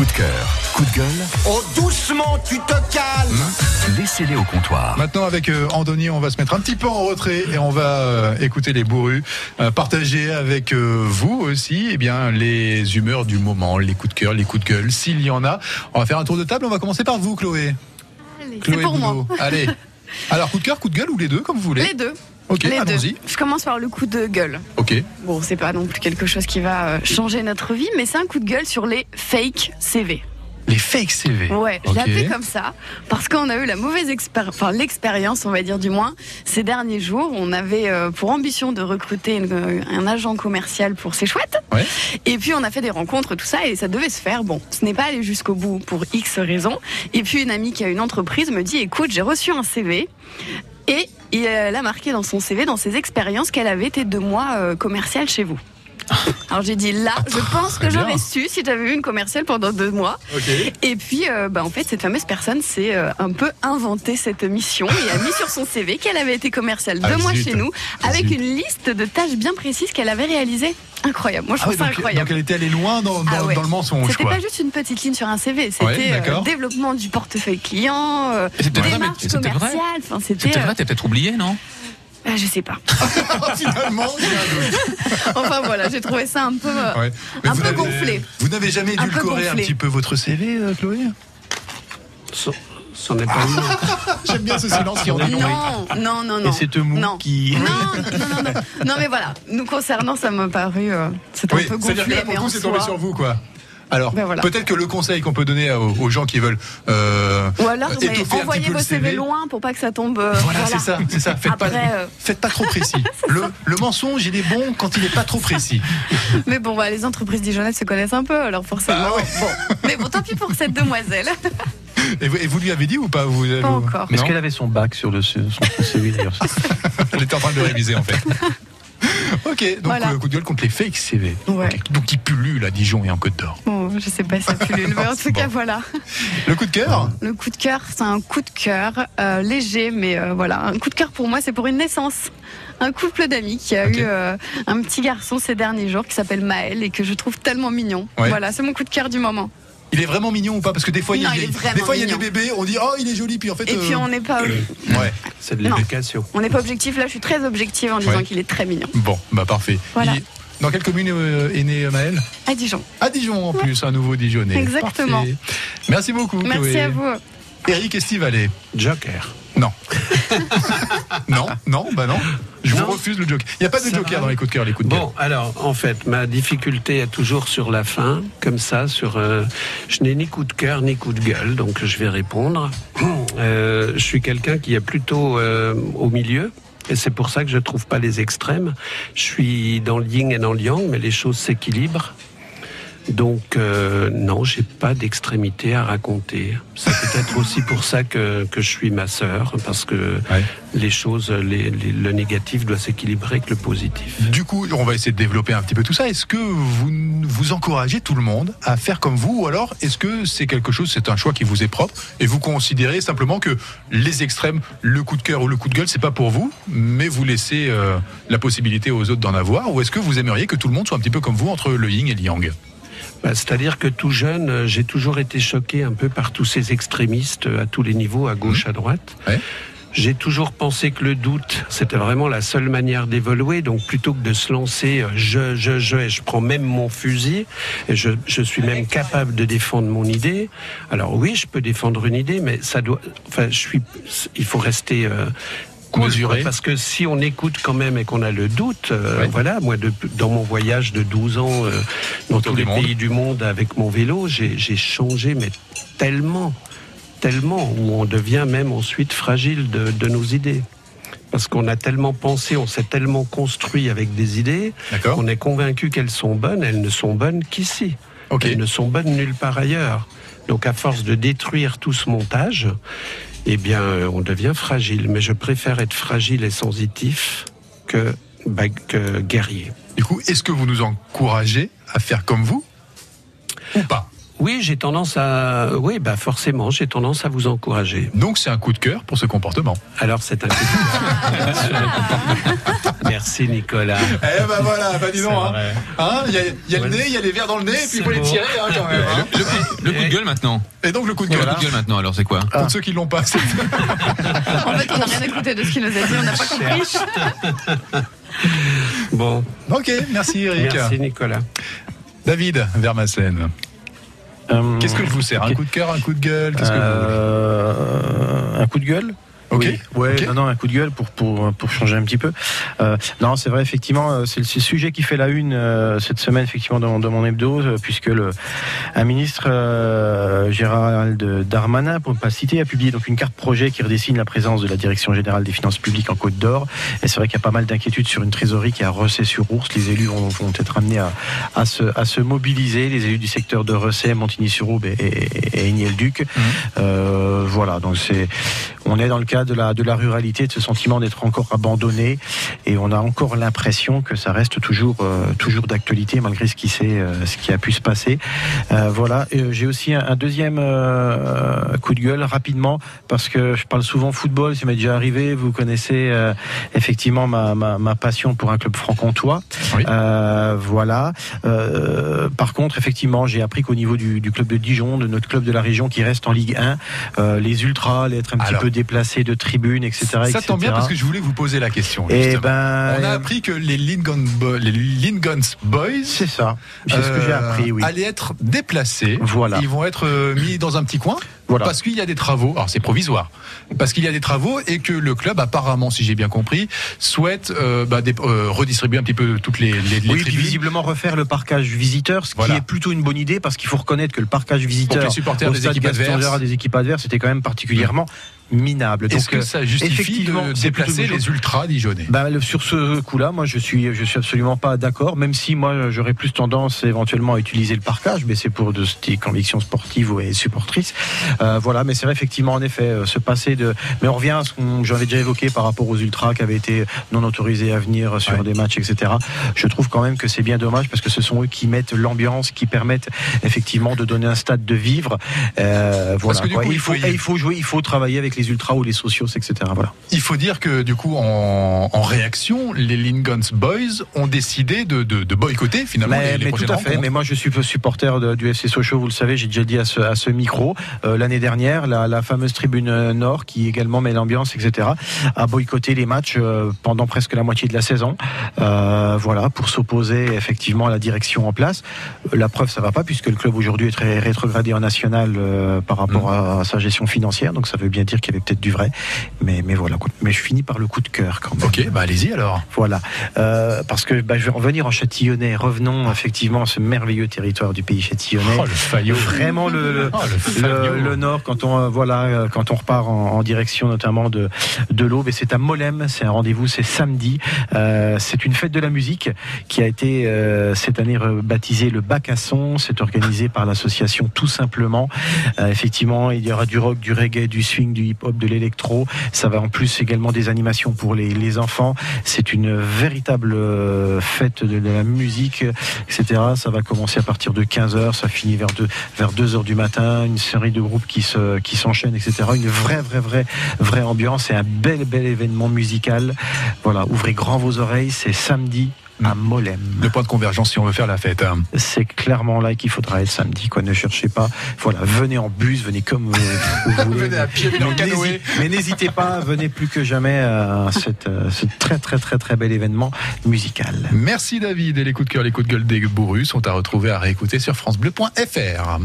Coup de cœur, coup de gueule, Oh, doucement, tu te calmes laissez-les au comptoir. Maintenant avec euh, Andoni, on va se mettre un petit peu en retrait et on va euh, écouter les bourrus, euh, partager avec euh, vous aussi eh bien les humeurs du moment, les coups de cœur, les coups de gueule, s'il y en a. On va faire un tour de table, on va commencer par vous Chloé. Chloé pour moi. Allez. Alors coup de cœur, coup de gueule ou les deux comme vous voulez Les deux. Ok, allons-y. Je commence par le coup de gueule. Ok. Bon, c'est pas non plus quelque chose qui va euh, changer notre vie, mais c'est un coup de gueule sur les fake CV. Les fake CV. Ouais, je Ok. l'ai appelé comme ça parce qu'on a eu la mauvaise expérience, enfin l'expérience, on va dire du moins, ces derniers jours. On avait euh, pour ambition de recruter une- euh, un agent commercial pour ces chouettes. Ouais. Et puis on a fait des rencontres, tout ça, et ça devait se faire. Bon, ce n'est pas allé jusqu'au bout pour X raisons. Et puis une amie qui a une entreprise me dit, écoute, j'ai reçu un CV. Et il- elle a marqué dans son CV, dans ses expériences, qu'elle avait été deux mois euh, commerciale chez vous. Alors j'ai dit là, je pense que j'aurais su si j'avais eu une commerciale pendant deux mois. Et puis, euh, bah, en fait, cette fameuse personne s'est euh, un peu inventé cette mission et a mis sur son CV qu'elle avait été commerciale deux Ah, mois zut. chez nous, avec Zut. une liste de tâches bien précises qu'elle avait réalisées. Incroyable. Moi, je Ah trouve ça donc, incroyable. donc elle était allée loin dans, dans- Ah ouais. dans le mensonge C'était pas juste une petite ligne sur un CV, Ouais, c'était euh, d'accord. développement du portefeuille client, euh, démarche c'était vrai commerciale. C'était. peut-être euh, vrai, t'as peut-être oublié, non? Ah, je sais pas. Finalement. Enfin voilà, j'ai trouvé ça un peu, euh, Ouais. Un peu gonflé. Vous n'avez jamais Un édulcoré un petit peu votre CV, euh, Chloé? C'en est pas. J'aime bien ce silence qui en dit long. Non, non, non, non. Et c'est mou non. qui. Non, non, non, non, non. Mais voilà. Nous concernant, ça m'a paru. euh, Oui, un peu c'est-à-dire que gonflé, là, pour mais c'est tombé soi. sur vous, quoi. Alors, Ben voilà. peut-être que le conseil qu'on peut donner aux, aux gens qui veulent euh, Ou alors, petit envoyez vos le CV CV. loin pour pas que ça tombe. euh, Voilà, c'est ça, c'est ça. Faites, Après, pas, euh, faites pas trop précis. Le, le mensonge, il est bon quand il n'est pas trop précis. Mais bon, bah, les entreprises dijonnaises se connaissent un peu, alors forcément. Ah ouais. bon. Mais bon, tant pis pour cette demoiselle. Et vous, et vous lui avez dit ou pas vous, Pas vous- encore. Mais est-ce qu'elle avait son bac sur le son, son CV d'ailleurs Elle était en train de le réviser en fait. Ok, donc Voilà. euh, coup de gueule contre les fake CV. Ouais. Donc qui pullulent à Dijon et en Côte d'Or. Je sais pas si ça pullule, mais en tout Bon. cas, voilà. Le coup de cœur? Le coup de cœur, c'est un coup de cœur euh, léger, mais euh, voilà. Un coup de cœur pour moi, c'est pour une naissance. Un couple d'amis qui a eu euh, un petit garçon ces derniers jours qui s'appelle Maël et que je trouve tellement mignon. Ouais. Voilà, c'est mon coup de cœur du moment. Il est vraiment mignon ou pas? Parce que des fois, il y a, Non, il est des, fois, il y a des bébés, on dit oh il est joli, puis en fait. Et puis on n'est pas, Ouais. C'est de l'éducation. on n'est pas objectif. Là, je suis très objective en disant Ouais. qu'il est très mignon. Bon, bah parfait. Voilà. Il- Dans quelle commune euh, est né euh, Maël À Dijon. À Dijon en plus, un nouveau Dijonais. Exactement. Parfait. Merci beaucoup. Merci Chloé. à vous. Eric Estivalet. Joker. Non. non, non, bah non. Je Non. vous refuse le joker. Il n'y a pas de Ça joker va. dans les coups de cœur, les coups de gueule. Bon, alors, en fait, ma difficulté est toujours sur la fin, comme ça, sur. euh, je n'ai ni coup de cœur ni coup de gueule, donc je vais répondre. Euh, je suis quelqu'un qui est plutôt euh, au milieu. Et c'est pour ça que je ne trouve pas les extrêmes. Je suis dans le yin et dans le yang, mais les choses s'équilibrent. Donc, euh, non, j'ai pas d'extrémité à raconter. C'est peut-être aussi pour ça que, que je suis ma sœur, parce que Ouais. les choses, les- les- le négatif doit s'équilibrer avec le positif. Du coup, on va essayer de développer un petit peu tout ça. Est-ce que vous, vous encouragez tout le monde à faire comme vous ou alors est-ce que c'est quelque chose, c'est un choix qui vous est propre et vous considérez simplement que les extrêmes, le coup de cœur ou le coup de gueule, c'est pas pour vous, mais vous laissez euh, la possibilité aux autres d'en avoir ou est-ce que vous aimeriez que tout le monde soit un petit peu comme vous entre le yin et le yang? Bah, C'est-à-dire que tout jeune, euh, j'ai toujours été choqué un peu par tous ces extrémistes euh, à tous les niveaux, à gauche, à droite. Ouais. J'ai toujours pensé que le doute, c'était vraiment la seule manière d'évoluer. Donc plutôt que de se lancer, euh, je, je, je, et je prends même mon fusil, et je, je suis même capable de défendre mon idée. Alors oui, je peux défendre une idée, mais ça doit, enfin, je suis, il faut rester euh, parce que si on écoute quand même et qu'on a le doute, euh, voilà, moi, de- dans mon voyage de 12 ans euh, dans Autour tous les monde. pays du monde avec mon vélo, j'ai changé, mais tellement, tellement, où on devient même ensuite fragile de, de nos idées. Parce qu'on a tellement pensé, on s'est tellement construit avec des idées, on est convaincu qu'elles sont bonnes, elles ne sont bonnes qu'ici. Ok. Elles ne sont bonnes nulle part ailleurs. Donc à force de détruire tout ce montage, eh bien, euh, on devient fragile. Mais je préfère être fragile et sensitif que, que guerrier. Du coup, est-ce que vous nous encouragez à faire comme vous ou pas? Oui, j'ai tendance à. Oui, bah forcément, j'ai tendance à vous encourager. Donc c'est un coup de cœur pour ce comportement. Alors c'est un coup de cœur. le. Merci Nicolas. Eh ben voilà, bah dis donc. Hein. Hein, Il y a, il y a le nez, il y a les verres dans le nez, et puis il faut les tirer hein, quand même. hein. Le, coup, le coup de gueule maintenant. Et donc le coup de Le gueule. coup de gueule maintenant, alors c'est quoi? Pour ceux qui l'ont pas, c'est- En fait, on n'a rien écouté de ce qu'il nous a dit, on n'a pas compris. Bon, Ok, merci Eric. merci Nicolas. David Vermassen. Euh, Qu'est-ce que je vous sers? Un coup de cœur, un coup de gueule? Qu'est-ce que vous euh, Un coup de gueule? Ok. Oui, ouais, non, non, un coup de gueule pour pour pour changer un petit peu. Euh, non, c'est vrai, effectivement, euh, c'est le le sujet qui fait la une euh, cette semaine, effectivement, dans, dans mon hebdo, euh, puisque le un ministre euh, Gérald Darmanin, pour ne pas le citer, a publié donc une carte projet qui redessine la présence de la Direction générale des finances publiques en Côte d'Or. Et c'est vrai qu'il y a pas mal d'inquiétudes sur une trésorerie qui a recé sur ours. Les élus vont, vont être amenés à, à se à se mobiliser. Les élus du secteur de Recet, Montigny-sur-Aube et, et, et Aigné-le-Duc. Euh, voilà, donc c'est on est dans le cas de la de la ruralité, de ce sentiment d'être encore abandonné, et on a encore l'impression que ça reste toujours euh, toujours d'actualité malgré ce qui s'est euh, ce qui a pu se passer. Euh, voilà, j'ai aussi un, un deuxième coup de gueule rapidement parce que je parle souvent football, ça m'est déjà arrivé. Vous connaissez effectivement ma, ma, ma passion pour un club franc-comtois. Oui. Voilà. Par contre, effectivement, j'ai appris qu'au niveau du, du club de Dijon, de notre club de la région qui reste en Ligue 1, euh, les ultras allaient être un petit peu déplacés de tribunes, etc. Ça tombe bien etc. parce que je voulais vous poser la question. Et justement. ben, On a appris que les Lincoln, Bo- les Lincoln Boys c'est ça. C'est ce que j'ai euh, appris, oui. allaient être déplacés. Voilà. Ils vont être euh, mis dans un petit coin. Voilà. Parce qu'il y a des travaux, alors c'est provisoire, parce qu'il y a des travaux et que le club, apparemment, si j'ai bien compris, souhaite euh, bah, des- euh, redistribuer un petit peu toutes les, les, les Oui, puis visiblement refaire le parcage visiteur, ce Voilà. qui est plutôt une bonne idée parce qu'il faut reconnaître que le parcage visiteur pour que les supporters des équipes adverses. Des équipes adverses était quand même particulièrement minable. Est-ce Donc, que ça justifie de déplacer les ultras dijonnais? Le- sur ce coup-là, moi, je suis, je suis absolument pas d'accord. Même si moi, j'aurais plus tendance éventuellement à utiliser le parcage, mais c'est pour de, des convictions sportives et supportrices. Euh, voilà, mais c'est vrai effectivement, en effet, euh, se passer de. Mais on revient à ce que j'avais déjà évoqué par rapport aux ultras qui avaient été non autorisés à venir sur Ouais. des matchs, etc. Je trouve quand même que c'est bien dommage parce que ce sont eux qui mettent l'ambiance, qui permettent effectivement de donner un stade de vivre. Euh, voilà. que du quoi. coup, il il faut, y- et il faut jouer, il faut travailler avec les ultras ou les socios, etc. Voilà. Il faut dire que du coup, en, en réaction, les Lincoln Boys ont décidé de, de, de boycotter finalement Mais, les, les mais tout à fait. Mais moi, je suis supporter de- du FC Sochaux. Vous le savez, j'ai déjà dit à ce, à ce micro euh, l'année dernière, la, la fameuse tribune euh, Nord qui également met l'ambiance, etc., a boycotté les matchs euh, pendant presque la moitié de la saison. Euh, voilà, pour s'opposer effectivement à la direction en place. La preuve, ça va pas puisque le club aujourd'hui est très rétrogradé en national euh, par rapport à, à sa gestion financière. Donc ça veut bien dire qu'il y avait peut-être du vrai. Mais, mais voilà. Mais je finis par le coup de cœur quand même. Ok, bah allez-y alors. Voilà, Euh, parce que bah, je vais revenir en Châtillonnais. Revenons effectivement à ce merveilleux territoire du pays châtillonnais. Oh, le. Vraiment le, le, Oh, le nord quand on euh, voilà euh, quand on repart en, direction notamment de de l'Aube. Et c'est à Molem c'est un rendez-vous c'est samedi. Euh, c'est une fête de la musique qui a été cette année baptisée le bac à son c'est organisé par l'association tout simplement. Effectivement il y aura du rock du reggae du swing du hip-hop de l'électro. Ça va en plus également des animations pour les, enfants. C'est une véritable fête de, de la musique etc. Ça va commencer à partir de 15h, ça finit vers 2 vers 2 heures du matin, une série de groupes qui se qui s'enchaînent, etc. Une vraie vraie vraie vraie ambiance et un bel bel événement musical. Voilà, ouvrez grand vos oreilles, c'est samedi à Molem. Le point de convergence si on veut faire la fête. hein. C'est clairement là qu'il faudra être samedi. Quoi, ne cherchez pas. Voilà, venez en bus, venez comme vous, vous voulez. Venez à pied, venez en Mais canoë. n'hésitez- Mais n'hésitez pas, venez plus que jamais à cette, euh, ce très très très très bel événement musical. Merci David et les coups de cœur, les coups de gueule des bourrus sont à retrouver à réécouter sur francebleu.fr.